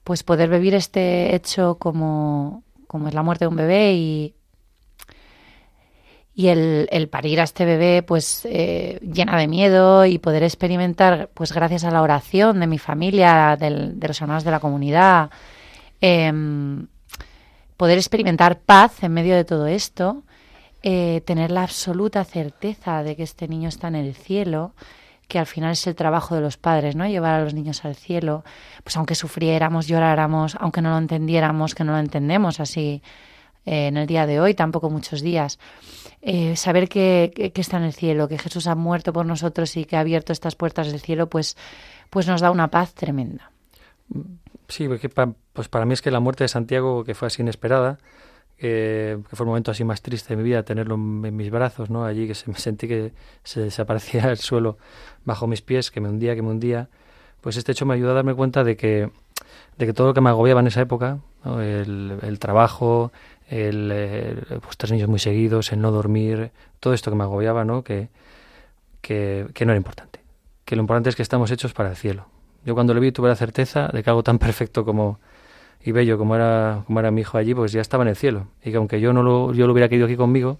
Pues poder vivir este hecho como, como es la muerte de un bebé y, y el, el parir a este bebé pues eh, llena de miedo y poder experimentar pues gracias a la oración de mi familia, del- de los hermanos de la comunidad, em, poder experimentar paz en medio de todo esto, eh, tener la absoluta certeza de que este niño está en el cielo, que al final es el trabajo de los padres, ¿no? Llevar a los niños al cielo, pues aunque sufriéramos, lloráramos, aunque no lo entendiéramos, que no lo entendemos así eh, en el día de hoy, tampoco muchos días. Eh, saber que, está en el cielo, que Jesús ha muerto por nosotros y que ha abierto estas puertas del cielo, pues, pues nos da una paz tremenda. Sí, porque pues para mí es que la muerte de Santiago, que fue así inesperada, eh, que fue el momento así más triste de mi vida, tenerlo en, mis brazos, ¿no? Allí que se, me sentí que se desaparecía el suelo bajo mis pies, que me hundía, que me hundía. Pues este hecho me ayudó a darme cuenta de que, de que todo lo que me agobiaba en esa época, el, trabajo, el, eh, pues tres niños muy seguidos, el no dormir, todo esto que me agobiaba, ¿no? Que, que, que no era importante. Que lo importante es que estamos hechos para el cielo. Yo cuando le vi tuve la certeza de que algo tan perfecto como y bello como era, como era mi hijo allí, pues ya estaba en el cielo. Y que aunque yo no lo, yo lo hubiera querido aquí conmigo,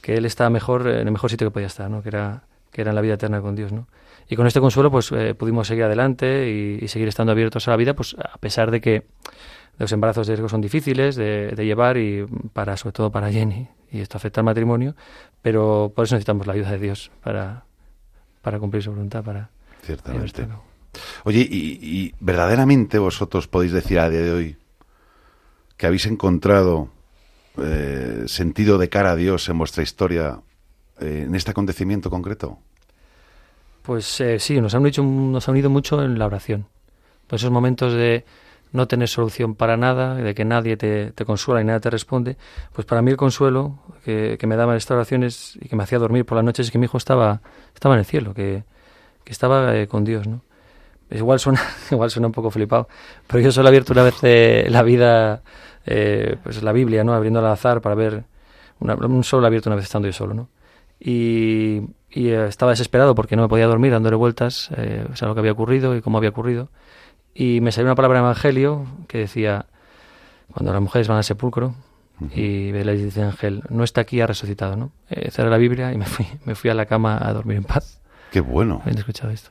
que él estaba mejor, en el mejor sitio que podía estar, ¿no? Que era, que era en la vida eterna con Dios, ¿no? Y con este consuelo, pues eh, pudimos seguir adelante y, y seguir estando abiertos a la vida, pues a pesar de que los embarazos de riesgo son difíciles de, de llevar y para, sobre todo para Jenny, y esto afecta al matrimonio, pero por eso necesitamos la ayuda de Dios para, para cumplir su voluntad, para Ciertamente. Oye, y, y verdaderamente vosotros podéis decir a día de hoy que habéis encontrado eh, sentido de cara a Dios en vuestra historia eh, en este acontecimiento concreto. Pues eh, sí, nos han, dicho, nos han unido mucho en la oración. Esos momentos de no tener solución para nada, de que nadie te, te consuela y nada te responde, pues para mí el consuelo que, que me daban estas oraciones y que me hacía dormir por las noches es que mi hijo estaba, estaba en el cielo, que, que estaba eh, con Dios, ¿no? Igual suena, igual suena un poco flipado, pero yo solo he abierto una vez eh, la vida, eh, pues la Biblia, ¿no? Abriendo al azar para ver, una, un solo abierto una vez estando yo solo, ¿no? Y, y, eh, estaba desesperado porque no me podía dormir dándole vueltas eh, o sea, lo que había ocurrido y cómo había ocurrido. Y me salió una palabra de evangelio que decía, cuando las mujeres van al sepulcro, y le dice Ángel, no está aquí, ha resucitado, ¿no? Eh, cerré la Biblia y me fui, me fui a la cama a dormir en paz. Qué bueno, Habiendo escuchado esto.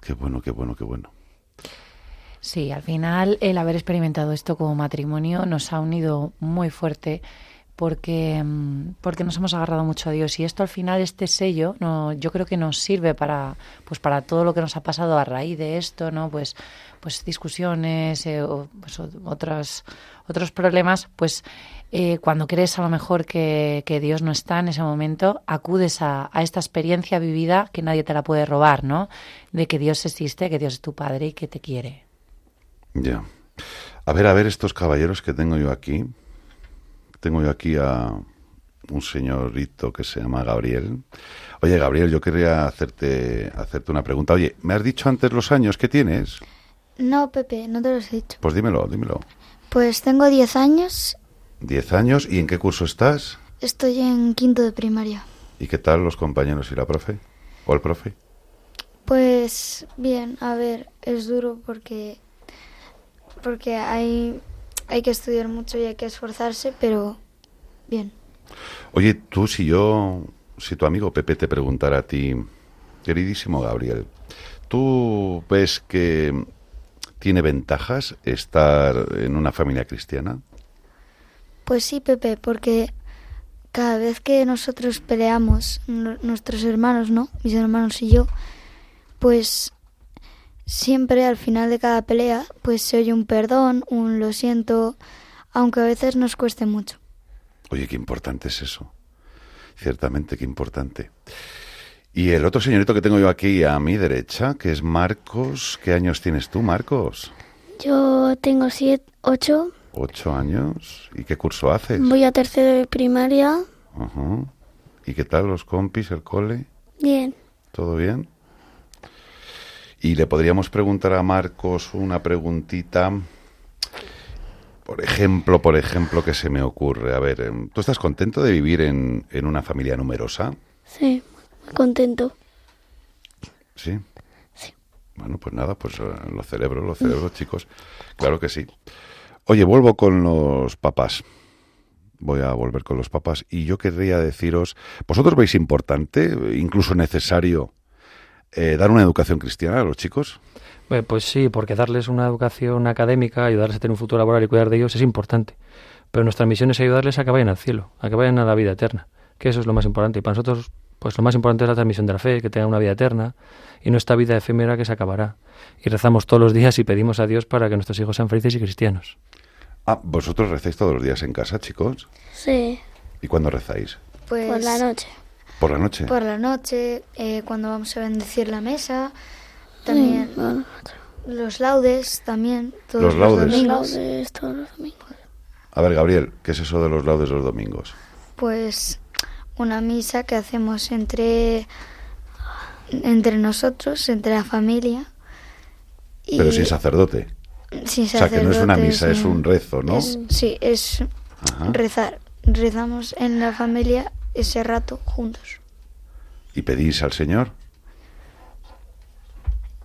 qué bueno, qué bueno, qué bueno. Sí, al final el haber experimentado esto como matrimonio nos ha unido muy fuerte porque, mm, porque nos hemos agarrado mucho a Dios y esto al final, este sello, no, yo creo que nos sirve para, pues para todo lo que nos ha pasado a raíz de esto, ¿no? Pues, pues discusiones, eh, o, pues, otros, otros problemas, pues eh, cuando crees a lo mejor que, que Dios no está en ese momento, acudes a, a esta experiencia vivida que nadie te la puede robar, ¿no? De que Dios existe, que Dios es tu Padre y que te quiere. Ya. A ver, a ver estos caballeros que tengo yo aquí. Tengo yo aquí a un señorito que se llama Gabriel. Oye, Gabriel, yo quería hacerte, hacerte una pregunta. Oye, ¿me has dicho antes los años que tienes? No, Pepe, no te los he dicho. Pues dímelo, dímelo. Pues tengo 10 años, ¿Diez años? ¿Y en qué curso estás? estoy en quinto de primaria. ¿Y qué tal los compañeros y la profe? ¿O el profe? Pues bien, a ver, es duro porque porque hay hay que estudiar mucho y hay que esforzarse, pero bien. Oye, tú si yo, si tu amigo Pepe te preguntara a ti, queridísimo Gabriel, ¿tú ves que tiene ventajas estar en una familia cristiana? Pues sí, Pepe, porque cada vez que nosotros peleamos, nu- nuestros hermanos, ¿no? Mis hermanos y yo, pues siempre al final de cada pelea, pues se oye un perdón, un lo siento, aunque a veces nos cueste mucho. Oye, qué importante es eso. Ciertamente, qué importante. Y el otro señorito que tengo yo aquí a mi derecha, que es Marcos. ¿Qué años tienes tú, Marcos? Yo tengo siete, ocho, Ocho años. ¿Y qué curso haces? voy a tercero de primaria. Ajá. ¿Y qué tal los compis, el cole? Bien, ¿Todo bien? Y le podríamos preguntar a Marcos una preguntita. Por ejemplo, por ejemplo, que se me ocurre. A ver, em, ¿tú estás contento de vivir en, en una familia numerosa? sí, muy contento. Sí. Bueno, pues nada, pues eh, lo celebro, lo celebro, chicos. Claro que sí. Oye, vuelvo con los papás. Voy a volver con los papás y yo querría deciros, ¿vosotros veis importante, incluso necesario, eh, dar una educación cristiana a los chicos? Eh, pues sí, porque darles una educación académica, ayudarles a tener un futuro laboral y cuidar de ellos es importante. Pero nuestra misión es ayudarles a que vayan al cielo, a que vayan a la vida eterna, que eso es lo más importante. Y para nosotros, pues lo más importante es la transmisión de la fe, que tengan una vida eterna y no esta vida efímera que se acabará. Y rezamos todos los días y pedimos a Dios para que nuestros hijos sean felices y cristianos. Ah, ¿vosotros rezáis todos los días en casa, chicos? Sí, ¿Y cuándo rezáis? Pues por la noche. ¿Por la noche? por la noche, eh, cuando vamos a bendecir la mesa, también Sí, noche. los laudes, también todos Los los, laudes. domingos. Laudes todos los domingos. A ver, Gabriel, ¿qué es eso de los laudes los domingos? Pues una misa que hacemos entre entre nosotros, entre la familia. Y Pero sin sacerdote. sin O sea, que no es una misa, es un rezo, ¿no? es- sí, es Ajá. rezar. Rezamos en la familia ese rato juntos. ¿Y pedís al Señor?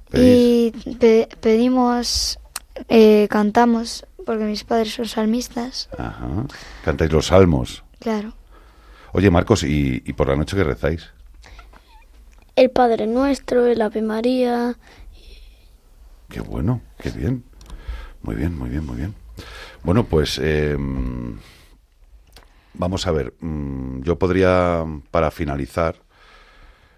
¿Pedís? Y pe- pedimos, eh, cantamos, porque mis padres son salmistas, Ajá. Cantáis los salmos. claro. Oye, Marcos, ¿y, y por la noche qué rezáis? El Padre Nuestro, el Ave María. Qué bueno, qué bien. Muy bien, muy bien, muy bien. Bueno, pues eh, vamos a ver. mm, Yo podría, para finalizar,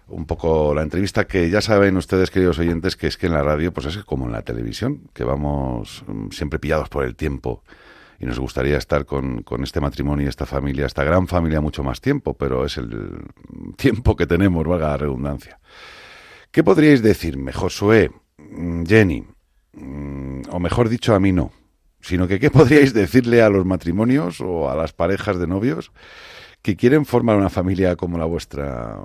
un poco la entrevista, que ya saben ustedes, queridos oyentes, que es que en la radio, pues es como en la televisión, que vamos mm, siempre pillados por el tiempo. Y nos gustaría estar con, con este matrimonio y esta familia, esta gran familia, mucho más tiempo, pero es el tiempo que tenemos, valga la redundancia. ¿Qué podríais decirme, Josué, mm, Jenny, o mejor dicho, a mí no, sino que qué podríais decirle a los matrimonios o a las parejas de novios que quieren formar una familia como la vuestra,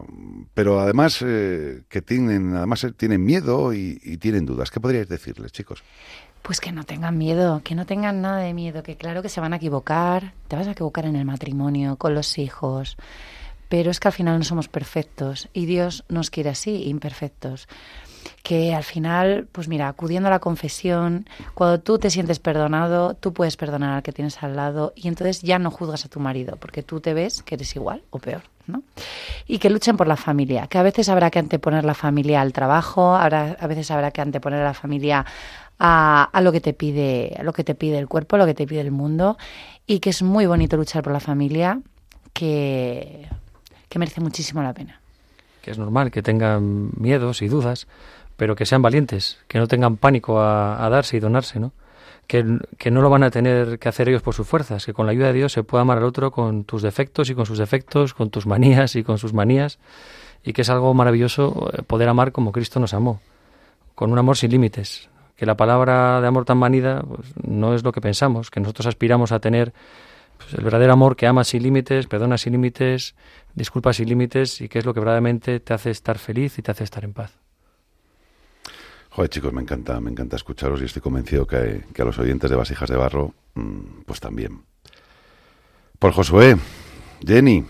pero además eh, que tienen, además eh, tienen miedo y, y tienen dudas? ¿Qué podríais decirles, chicos? Pues que no tengan miedo, que no tengan nada de miedo, que claro que se van a equivocar, te vas a equivocar en el matrimonio, con los hijos, pero es que al final no somos perfectos y Dios nos quiere así, imperfectos. Que al final, pues mira, acudiendo a la confesión, cuando tú te sientes perdonado, tú puedes perdonar al que tienes al lado y entonces ya no juzgas a tu marido, porque tú te ves que eres igual o peor, ¿no? Y que luchen por la familia, que a veces habrá que anteponer la familia al trabajo, habrá, a veces habrá que anteponer a la familia a, a lo que te pide, a lo que te pide el cuerpo, a lo que te pide el mundo, y que es muy bonito luchar por la familia, que, que merece muchísimo la pena. Que es normal que tengan miedos y dudas, pero que sean valientes, que no tengan pánico a, darse y donarse, ¿no? Que, no lo van a tener que hacer ellos por sus fuerzas, que con la ayuda de Dios se puede amar al otro con tus defectos y con sus defectos, con tus manías y con sus manías, y que es algo maravilloso eh, poder amar como Cristo nos amó, con un amor sin límites. Que la palabra de amor tan manida pues, no es lo que pensamos, que nosotros aspiramos a tener pues, el verdadero amor que ama sin límites, perdona sin límites, disculpa sin límites y que es lo que verdaderamente te hace estar feliz y te hace estar en paz. Joder, chicos, me encanta, me encanta escucharos y estoy convencido que, que a los oyentes de Vasijas de Barro, mm, pues también. Por Josué, Jenny,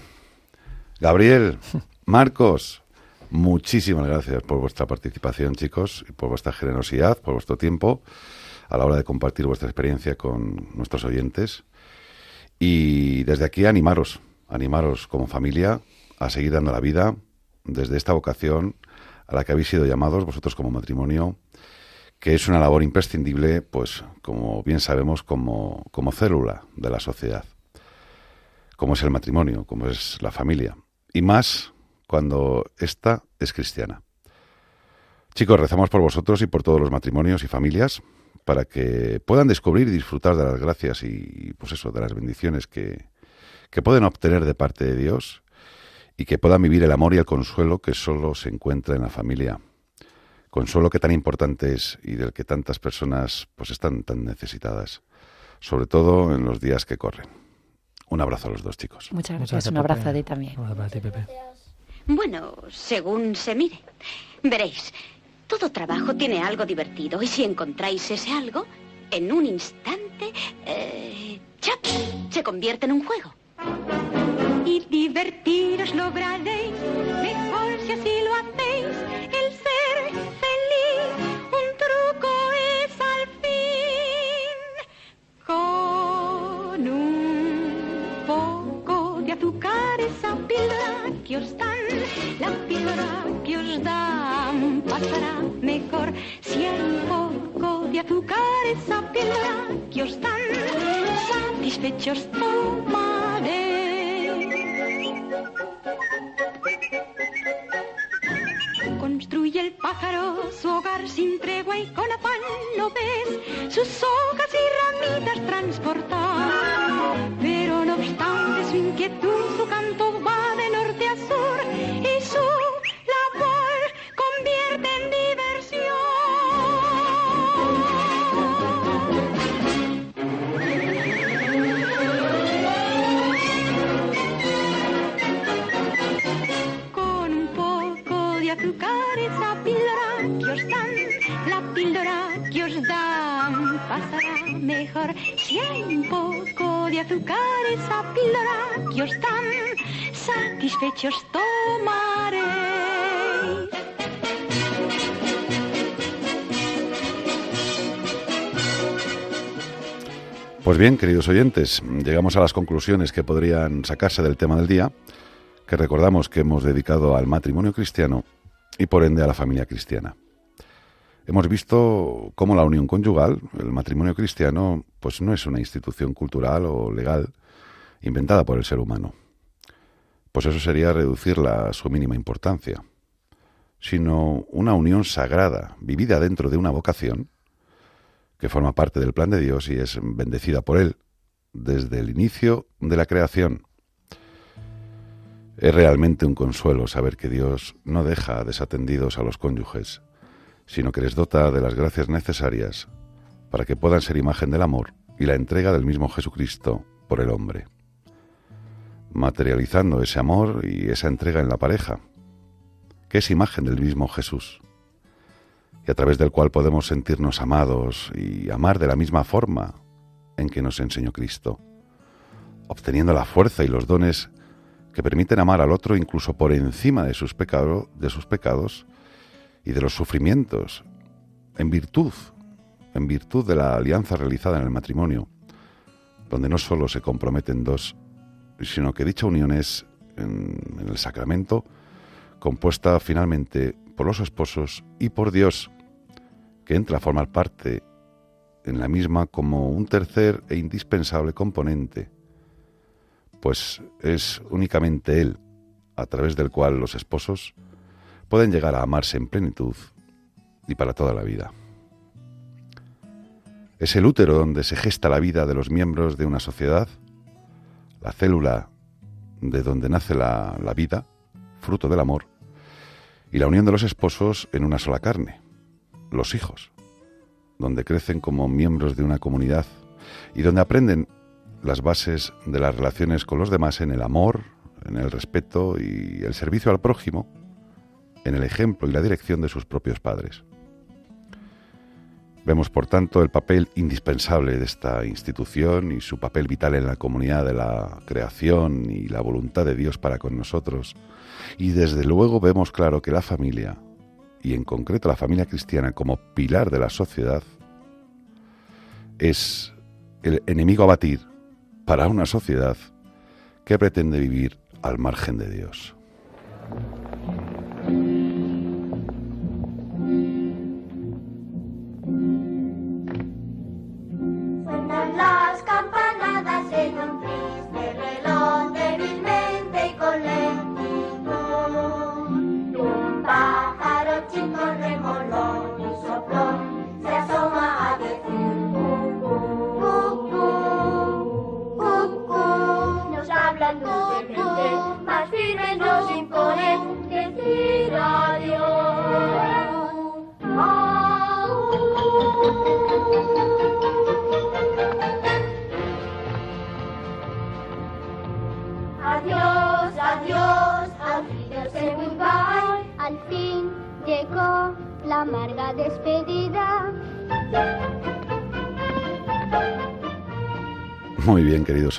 Gabriel, Marcos, muchísimas gracias por vuestra participación, chicos, y por vuestra generosidad, por vuestro tiempo a la hora de compartir vuestra experiencia con nuestros oyentes. Y desde aquí animaros, animaros como familia a seguir dando la vida desde esta vocación a la que habéis sido llamados vosotros como matrimonio, que es una labor imprescindible, pues como bien sabemos, como, como célula de la sociedad, como es el matrimonio, como es la familia, y más cuando ésta es cristiana. Chicos, rezamos por vosotros y por todos los matrimonios y familias para que puedan descubrir y disfrutar de las gracias y, pues eso, de las bendiciones que, que pueden obtener de parte de Dios y que puedan vivir el amor y el consuelo que solo se encuentra en la familia. Consuelo que tan importante es y del que tantas personas pues están tan necesitadas, sobre todo en los días que corren. Un abrazo a los dos chicos. Muchas Muchas gracias, un Pepe. abrazo a ti también. Un abrazo a ti, Pepe. Bueno, según se mire. Veréis, todo trabajo tiene algo divertido y si encontráis ese algo, en un instante, eh, ¡chap! se convierte en un juego y divertiros lograréis, mejor si así lo hacéis, el ser feliz, un truco es al fin. Con un poco de azúcar esa píldora que os dan, la píldora que os dan pasará mejor si el poco de azúcar esa píldora que os dan, satisfechos toman. Su hogar sin tregua y con afán no ves sus hojas y ramitas transportar. Pero no obstante su inquietud, satisfechos tomaréis. Pues bien, queridos oyentes, llegamos a las conclusiones que podrían sacarse del tema del día, que recordamos que hemos dedicado al matrimonio cristiano y por ende a la familia cristiana. Hemos visto cómo la unión conyugal, el matrimonio cristiano, pues no es una institución cultural o legal inventada por el ser humano. Pues eso sería reducirla a su mínima importancia, sino una unión sagrada, vivida dentro de una vocación, que forma parte del plan de Dios y es bendecida por Él desde el inicio de la creación. Es realmente un consuelo saber que Dios no deja desatendidos a los cónyuges, sino que les dota de las gracias necesarias para que puedan ser imagen del amor y la entrega del mismo Jesucristo por el hombre, materializando ese amor y esa entrega en la pareja, que es imagen del mismo Jesús, y a través del cual podemos sentirnos amados y amar de la misma forma en que nos enseñó Cristo, obteniendo la fuerza y los dones que permiten amar al otro incluso por encima de sus, de sus pecados y de los sufrimientos, en virtud, en virtud de la alianza realizada en el matrimonio, donde no solo se comprometen dos, sino que dicha unión es, en, el sacramento, compuesta finalmente por los esposos y por Dios, que entra a formar parte en la misma como un tercer e indispensable componente, pues es únicamente Él, a través del cual los esposos pueden llegar a amarse en plenitud y para toda la vida. Es el útero donde se gesta la vida de los miembros de una sociedad, la célula de donde nace la, la vida, fruto del amor, y la unión de los esposos en una sola carne, los hijos, donde crecen como miembros de una comunidad y donde aprenden las bases de las relaciones con los demás en el amor, en el respeto y el servicio al prójimo, en el ejemplo y la dirección de sus propios padres. Vemos, por tanto, el papel indispensable de esta institución y su papel vital en la comunidad de la creación y la voluntad de Dios para con nosotros. Y desde luego vemos claro que la familia, y en concreto la familia cristiana como pilar de la sociedad, es el enemigo a batir para una sociedad que pretende vivir al margen de Dios.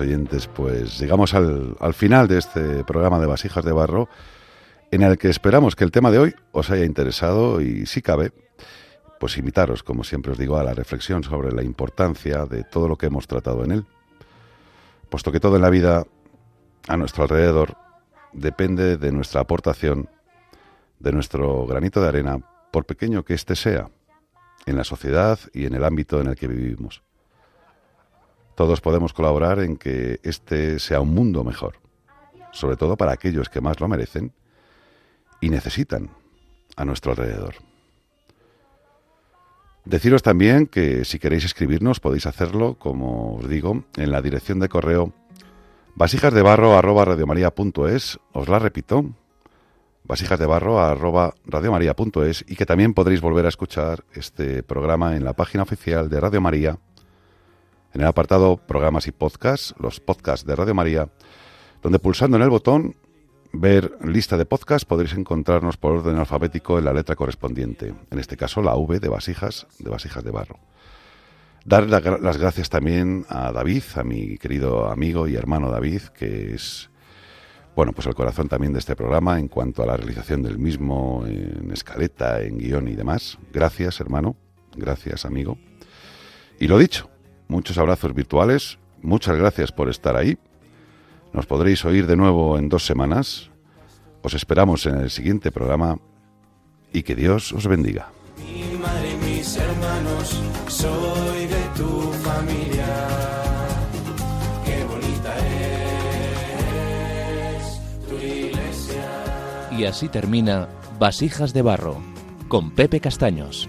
Oyentes, pues llegamos al, al, final de este programa de Vasijas de Barro, en el que esperamos que el tema de hoy os haya interesado y, si cabe, pues invitaros, como siempre os digo, a la reflexión sobre la importancia de todo lo que hemos tratado en él, puesto que todo en la vida a nuestro alrededor depende de nuestra aportación, de nuestro granito de arena, por pequeño que éste sea, en la sociedad y en el ámbito en el que vivimos. Todos podemos colaborar en que este sea un mundo mejor, sobre todo para aquellos que más lo merecen y necesitan a nuestro alrededor. Deciros también que si queréis escribirnos podéis hacerlo, como os digo, en la dirección de correo vasijasdebarro@radiomaria.es, os la repito, vasijasdebarro@radiomaria.es y que también podréis volver a escuchar este programa en la página oficial de Radio María en el apartado programas y podcasts, los podcasts de Radio María, donde pulsando en el botón ver lista de podcasts podréis encontrarnos por orden alfabético en la letra correspondiente, en este caso la V de vasijas, de vasijas de barro. Dar las gracias también a David, a mi querido amigo y hermano David, que es bueno, pues el corazón también de este programa en cuanto a la realización del mismo en escaleta, en guion y demás. Gracias, hermano. Gracias, amigo. Y lo dicho, muchos abrazos virtuales. Muchas gracias por estar ahí. Nos podréis oír de nuevo en dos semanas. Os esperamos en el siguiente programa y que Dios os bendiga. Mi madre y mis hermanos, soy de tu familia. Qué bonita es tu iglesia. Y así termina Vasijas de Barro con Pepe Castaños.